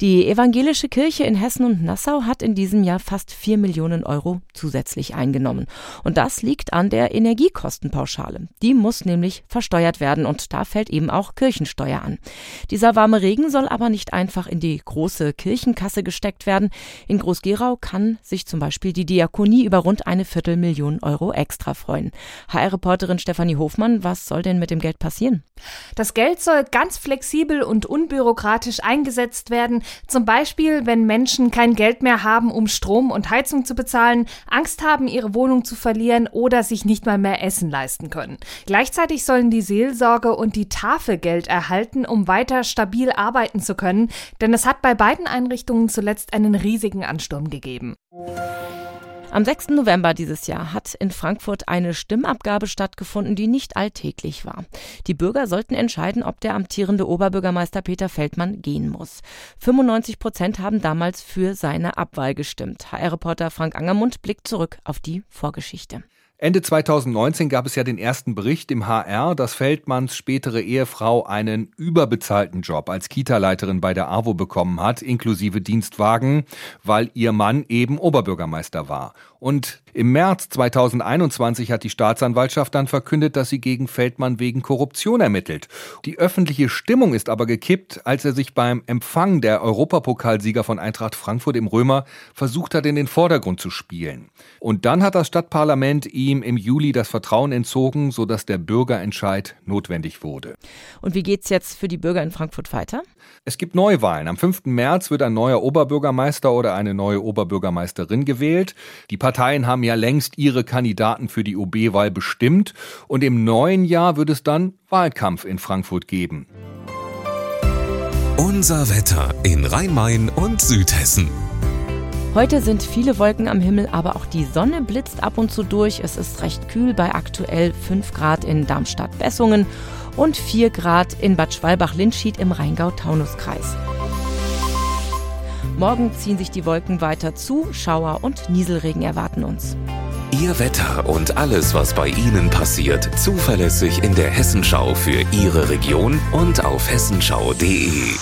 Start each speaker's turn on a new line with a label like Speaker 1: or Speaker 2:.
Speaker 1: Die evangelische Kirche in Hessen und Nassau hat in diesem Jahr fast 4 Millionen Euro zusätzlich eingenommen. Und das liegt an der Energiekostenpauschale. Die muss nämlich versteuert werden und da fällt eben auch Kirchensteuer an. Dieser warme Regen soll aber nicht einfach in die große Kirchenkasse gesteckt werden. In Groß-Gerau kann sich zum Beispiel die Diakonie über rund eine Viertelmillion Euro extra freuen. HR-Reporterin Stefanie Hofmann, was soll denn mit dem Geld passieren?
Speaker 2: Das Geld soll ganz flexibel und unbürokratisch eingesetzt werden. Zum Beispiel, wenn Menschen kein Geld mehr haben, um Strom und Heizung zu bezahlen, Angst haben, ihre Wohnung zu verlieren oder sich nicht mal mehr Essen leisten können. Gleichzeitig sollen die Seelsorge und die Tafel Geld erhalten, um weiter stabil arbeiten zu können, denn es hat bei beiden Einrichtungen zuletzt einen riesigen Ansturm gegeben.
Speaker 1: Am 6. November dieses Jahr hat in Frankfurt eine Stimmabgabe stattgefunden, die nicht alltäglich war. Die Bürger sollten entscheiden, ob der amtierende Oberbürgermeister Peter Feldmann gehen muss. 95 Prozent haben damals für seine Abwahl gestimmt. HR-Reporter Frank Angermund blickt zurück auf die Vorgeschichte.
Speaker 3: Ende 2019 gab es ja den ersten Bericht im HR, dass Feldmanns spätere Ehefrau einen überbezahlten Job als Kita-Leiterin bei der AWO bekommen hat, inklusive Dienstwagen, weil ihr Mann eben Oberbürgermeister war. Und im März 2021 hat die Staatsanwaltschaft dann verkündet, dass sie gegen Feldmann wegen Korruption ermittelt. Die öffentliche Stimmung ist aber gekippt, als er sich beim Empfang der Europapokalsieger von Eintracht Frankfurt im Römer versucht hat, in den Vordergrund zu spielen. Und dann hat das Stadtparlament ihm im Juli das Vertrauen entzogen, sodass der Bürgerentscheid notwendig wurde.
Speaker 1: Und wie geht's jetzt für die Bürger in Frankfurt weiter?
Speaker 3: Es gibt Neuwahlen. Am 5. März wird ein neuer Oberbürgermeister oder eine neue Oberbürgermeisterin gewählt. Die Parteien haben ja längst ihre Kandidaten für die OB-Wahl bestimmt und im neuen Jahr wird es dann Wahlkampf in Frankfurt geben.
Speaker 4: Unser Wetter in Rhein-Main und Südhessen.
Speaker 1: Heute sind viele Wolken am Himmel, aber auch die Sonne blitzt ab und zu durch. Es ist recht kühl bei aktuell 5 Grad in Darmstadt-Bessungen und 4 Grad in Bad Schwalbach-Lindschied im Rheingau-Taunus-Kreis. Morgen ziehen sich die Wolken weiter zu, Schauer und Nieselregen erwarten uns.
Speaker 4: Ihr Wetter und alles, was bei Ihnen passiert, zuverlässig in der Hessenschau für Ihre Region und auf hessenschau.de.